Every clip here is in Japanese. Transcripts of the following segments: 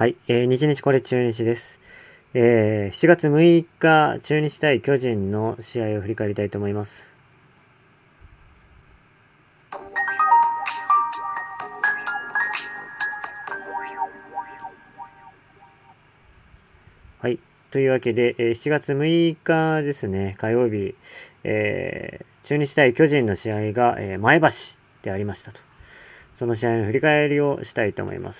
はい、えー、日日これ中日です。えー、7月6日、中日対巨人の試合を振り返りたいと思います。はい。というわけで、えー、7月6日ですね、火曜日、えー、中日対巨人の試合が、えー、前橋でありましたと。その試合の振り返りをしたいと思います。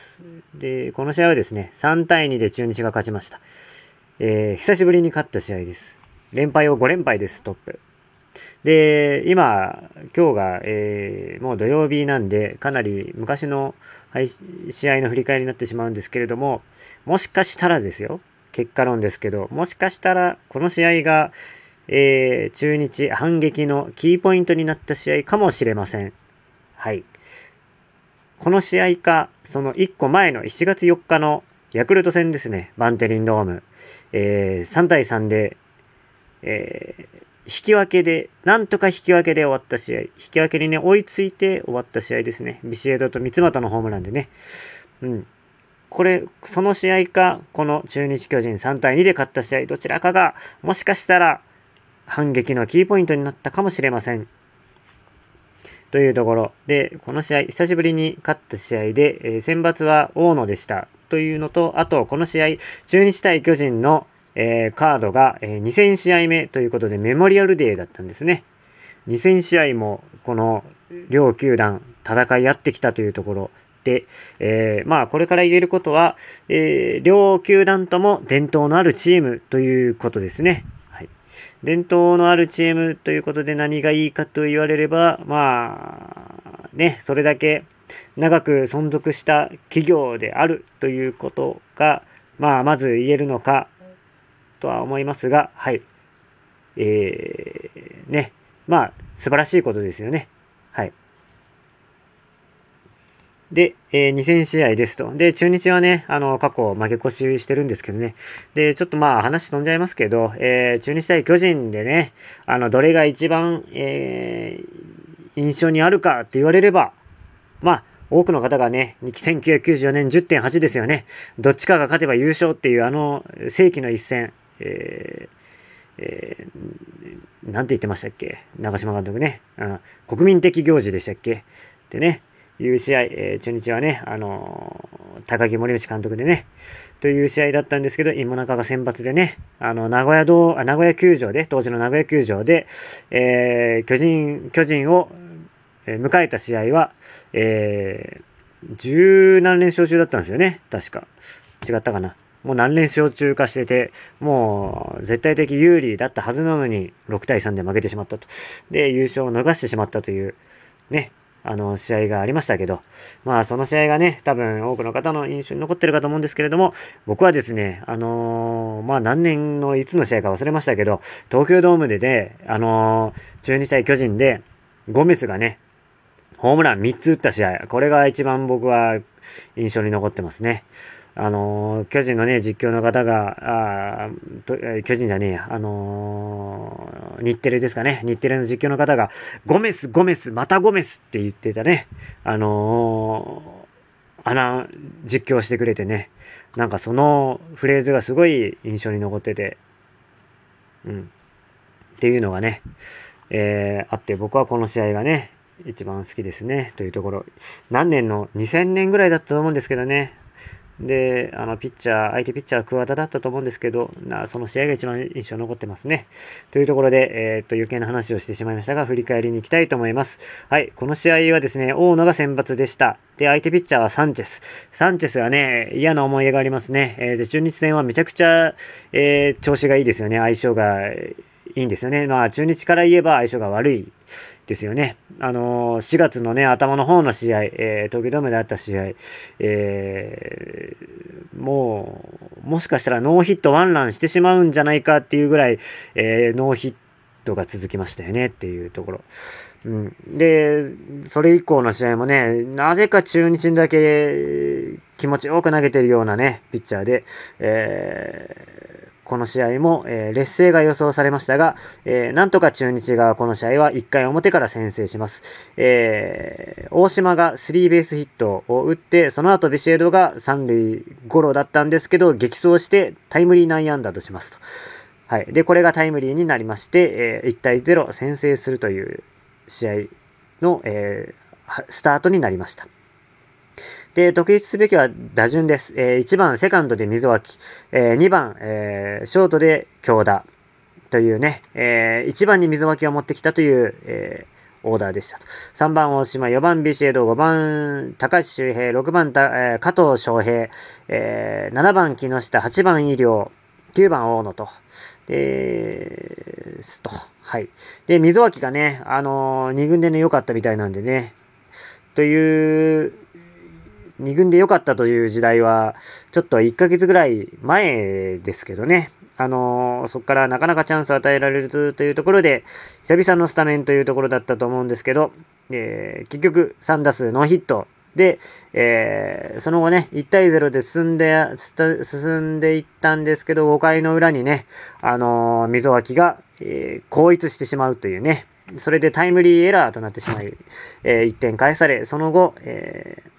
で、この試合はですね、3対2で中日が勝ちました。えー、久しぶりに勝った試合です。連敗を5連敗です、トップ。で、今、今日が、えー、もう土曜日なんで、かなり昔の、はい、試合の振り返りになってしまうんですけれども、もしかしたらですよ、結果論ですけど、もしかしたら、この試合が、えー、中日反撃のキーポイントになった試合かもしれません。はい。この試合か、その1個前の1月4日のヤクルト戦ですね、バンテリンドーム。えー、3対3で、えー、引き分けで、なんとか引き分けで終わった試合。引き分けにね、追いついて終わった試合ですね。ビシエドと三俣のホームランでね。うん。これ、その試合か、この中日巨人3対2で勝った試合、どちらかが、もしかしたら、反撃のキーポイントになったかもしれません。というところで、この試合、久しぶりに勝った試合で、えー、選抜は大野でしたというのと、あと、この試合、中日対巨人の、えー、カードが、えー、2000試合目ということでメモリアルデーだったんですね。2000試合もこの両球団戦い合ってきたというところで、えー、まあこれから言えることは、え、両球団とも伝統のあるチームということですね。伝統のあるチームということで何がいいかと言われれば、まあ、ね、それだけ長く存続した企業であるということが、まあ、まず言えるのかとは思いますが、はい。えー、ね、まあ、素晴らしいことですよね。はい。で、えー、2000試合ですと。で、中日はね、あの、過去負け越ししてるんですけどね。で、ちょっとまあ話飛んじゃいますけど、えー、中日対巨人でね、あの、どれが一番、えー、印象にあるかって言われれば、まあ、多くの方がね、1994年10.8ですよね。どっちかが勝てば優勝っていうあの世紀の一戦、えー、えー、なんて言ってましたっけ？長島監督ね。うん、国民的行事でしたっけ？でね、いう試合、えー、中日はね、あのー、高木森内監督でね、という試合だったんですけど、今中が先発でね、あの、名古屋道、名古屋球場で、当時の名古屋球場で、えー、巨人、巨人を、迎えた試合は、えー、十何連勝中だったんですよね、確か。違ったかな。もう何連勝中化してて、もう絶対的有利だったはずなのに、6対3で負けてしまったと。で、優勝を逃してしまったという、ね、あの、試合がありましたけど、まあ、その試合がね、多分多くの方の印象に残ってるかと思うんですけれども、僕はですね、あのー、まあ、何年のいつの試合か忘れましたけど、東京ドームでで、あのー、中日対巨人で、ゴメスがね、ホームラン3つ打った試合、これが一番僕は印象に残ってますね。あの、巨人のね、実況の方が、あと巨人じゃねえや、あのー、日テレですかね、日テレの実況の方が、ゴメス、ゴメス、またゴメスって言ってたね、あのー、穴、実況してくれてね、なんかそのフレーズがすごい印象に残ってて、うん。っていうのがね、えー、あって、僕はこの試合がね、一番好きですね、というところ。何年の、2000年ぐらいだったと思うんですけどね、で、あの、ピッチャー、相手ピッチャー、桑田だったと思うんですけど、なその試合が一番印象に残ってますね。というところで、えー、っと、余計な話をしてしまいましたが、振り返りに行きたいと思います。はい、この試合はですね、大野が先発でした。で、相手ピッチャーはサンチェス。サンチェスはね、嫌な思い出がありますね。えー、で、中日戦はめちゃくちゃ、えー、調子がいいですよね。相性がいいんですよね。まあ、中日から言えば相性が悪いですよね。あのー、4月のね、頭の方の試合、えー、東京ドームであった試合、えー、も、しかしたらノーヒットワンランしてしまうんじゃないかっていうぐらい、えー、ノーヒットが続きましたよねっていうところ。うん。で、それ以降の試合もね、なぜか中日にだけ気持ちよく投げてるようなね、ピッチャーで、えー、この試合も、えー、劣勢が予想されましたが、えー、なんとか中日がこの試合は1回表から先制します。えー、大島がスリーベースヒットを打って、その後ビシエドが3塁ゴロだったんですけど、激走してタイムリー内野安打としますと。はい。で、これがタイムリーになりまして、えー、1対0先制するという試合の、えー、スタートになりました。で、特筆すべきは打順です。えー、1番、セカンドで溝脇。えー、2番、えー、ショートで京田。というね、えー、1番に溝脇を持ってきたという、えー、オーダーでした。3番、大島、4番、ビシエド、5番、高橋周平、6番、えー、加藤翔平、えー、7番、木下、8番、医療、9番、大野と、で、すと。はい。で、溝脇がね、あのー、2軍でね、良かったみたいなんでね、という2軍で良かったという時代は、ちょっと1ヶ月ぐらい前ですけどね。あのー、そこからなかなかチャンスを与えられるというところで、久々のスタメンというところだったと思うんですけど、えー、結局3打数ノーヒットで、えー、その後ね、1対0で進んで、進んでいったんですけど、5回の裏にね、あのー、溝脇が、えー、後逸してしまうというね、それでタイムリーエラーとなってしまい、えー、1点返され、その後、えー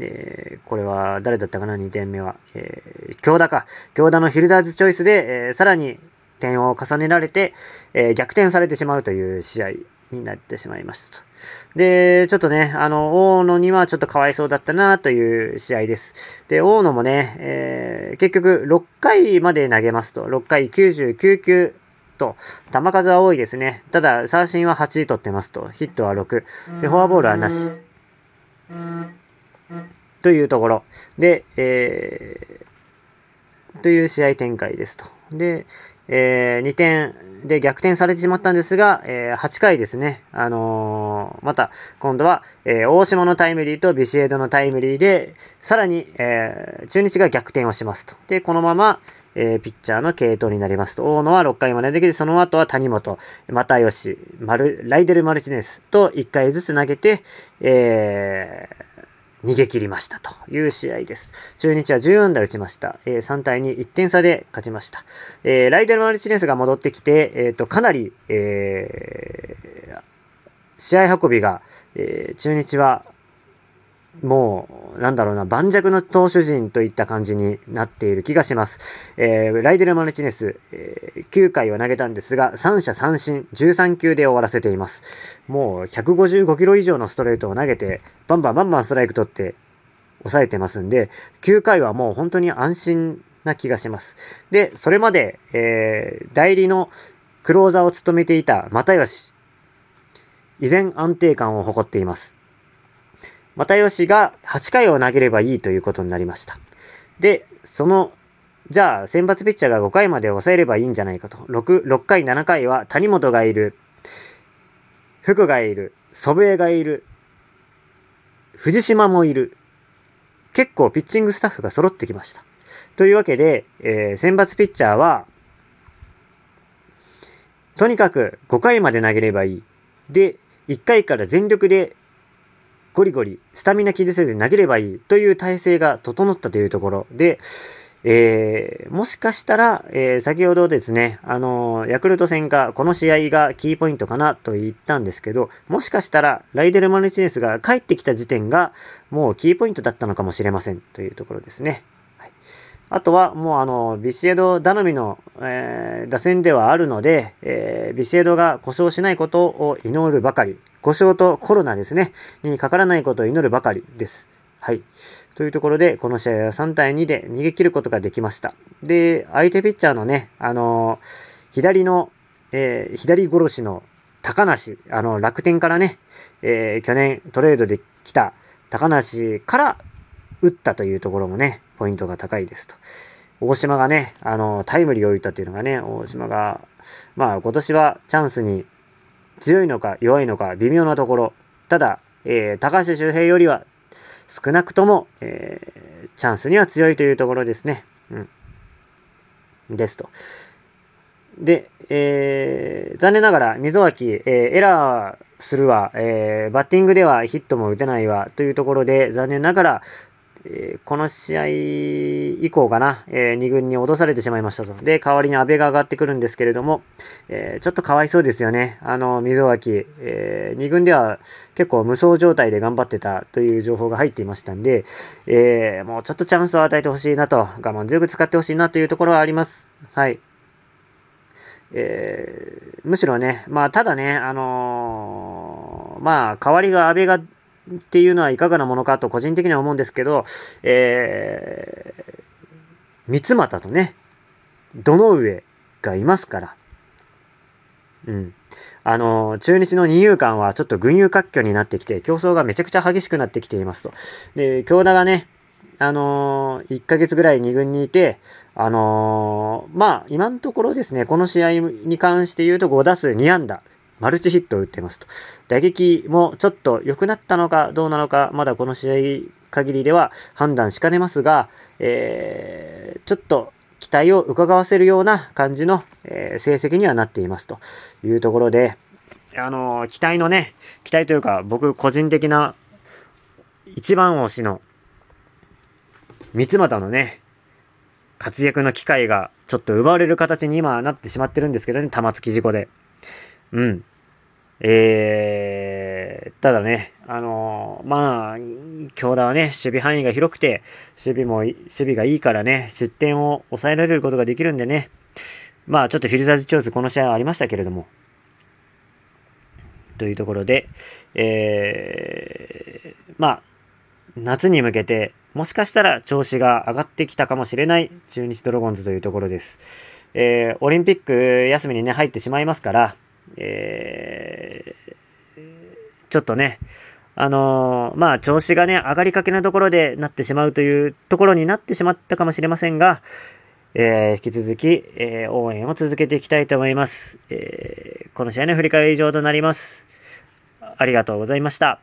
えー、これは誰だったかな ?2 点目は。えー、京田か。京田のフィルダーズチョイスで、えー、さらに点を重ねられて、えー、逆転されてしまうという試合になってしまいましたと。で、ちょっとね、あの、大野にはちょっとかわいそうだったなという試合です。で、大野もね、えー、結局6回まで投げますと、6回99球と、球数は多いですね。ただ、三振は8取ってますと、ヒットは6。で、フォアボールはなし。というところで、えー、という試合展開ですと。で、えー、2点で逆転されてしまったんですが、えー、8回ですね、あのー、また、今度は、えー、大島のタイムリーとビシエドのタイムリーで、さらに、えー、中日が逆転をしますと。で、このまま、えー、ピッチャーの系統になりますと、大野は6回までできて、その後は谷本、又吉、マル、ライデル・マルチネスと1回ずつ投げて、えー、逃げ切りましたという試合です。中日は14打打ちました。えー、3対2、1点差で勝ちました。えー、ライデル・マルチネスが戻ってきて、えっ、ー、と、かなり、えー、試合運びが、えー、中日はもう、なんだろうな、盤石の投手陣といった感じになっている気がします。えー、ライデル・マルチネス、えー、9回を投げたんですが、3者三振、13球で終わらせています。もう、155キロ以上のストレートを投げて、バンバンバンバンストライク取って、抑えてますんで、9回はもう本当に安心な気がします。で、それまで、えー、代理のクローザーを務めていた又吉、依然安定感を誇っています。又吉が8回を投げればいいということになりました。で、その、じゃあ、先発ピッチャーが5回まで抑えればいいんじゃないかと。6、6回、7回は谷本がいる、福がいる、祖父江がいる、藤島もいる。結構ピッチングスタッフが揃ってきました。というわけで、えー、選抜ピッチャーは、とにかく5回まで投げればいい。で、1回から全力でゴリゴリ、スタミナ傷せず投げればいいという体制が整ったというところで、えー、もしかしたら、えー、先ほどですね、あのー、ヤクルト戦か、この試合がキーポイントかなと言ったんですけど、もしかしたら、ライデル・マルチネスが帰ってきた時点が、もうキーポイントだったのかもしれませんというところですね。あとは、もうあの、ビシエド頼みの、えー、打線ではあるので、えー、ビシエドが故障しないことを祈るばかり故障とコロナですね、にかからないことを祈るばかりです。はい。というところで、この試合は3対2で逃げ切ることができました。で、相手ピッチャーのね、あのー、左の、えー、左殺しの高梨、あの、楽天からね、えー、去年トレードで来た高梨から打ったというところもね、ポイントが高いですと。大島がね、あの、タイムリーを打ったっていうのがね、大島が、まあ今年はチャンスに強いのか弱いのか微妙なところ。ただ、えー、高橋周平よりは少なくとも、えー、チャンスには強いというところですね。うん。ですと。で、えー、残念ながら、溝脇、えー、エラーするわ、えー、バッティングではヒットも打てないわ、というところで、残念ながら、え、この試合以降かな、えー、2軍に脅されてしまいましたと。で、代わりに阿部が上がってくるんですけれども、えー、ちょっとかわいそうですよね。あの、溝脇、えー、2軍では結構無双状態で頑張ってたという情報が入っていましたんで、えー、もうちょっとチャンスを与えてほしいなと、我慢強く使ってほしいなというところはあります。はい。え、むしろね、まあ、ただね、あの、まあ、代わりが安倍がっていうのはいかがなものかと個人的には思うんですけど、えー、三つ股とね、どの上がいますから。うん。あの、中日の二遊間はちょっと群雄割拠になってきて、競争がめちゃくちゃ激しくなってきていますと。で、京田がね、あのー、1ヶ月ぐらい2軍にいて、あのー、まあ、今のところですね、この試合に関して言うと5打数2安打、マルチヒットを打ってますと。打撃もちょっと良くなったのかどうなのか、まだこの試合限りでは判断しかねますが、えー、ちょっと期待を伺わせるような感じの、えー、成績にはなっていますというところで、あのー、期待のね、期待というか、僕個人的な一番推しの三股のね、活躍の機会がちょっと奪われる形に今なってしまってるんですけどね、玉突き事故で。うん。えー、ただね、あのー、まあ、京田はね、守備範囲が広くて、守備も、守備がいいからね、失点を抑えられることができるんでね、まあ、ちょっとフィルザーズチョイスこの試合はありましたけれども、というところで、えー、まあ、夏に向けて、もしかしたら調子が上がってきたかもしれない中日ドラゴンズというところです。えー、オリンピック休みにね、入ってしまいますから、えー、ちょっとね、あのー、まあ、調子がね、上がりかけのところでなってしまうというところになってしまったかもしれませんが、えー、引き続き、えー、応援を続けていきたいと思います。えー、この試合の振り返り以上となります。ありがとうございました。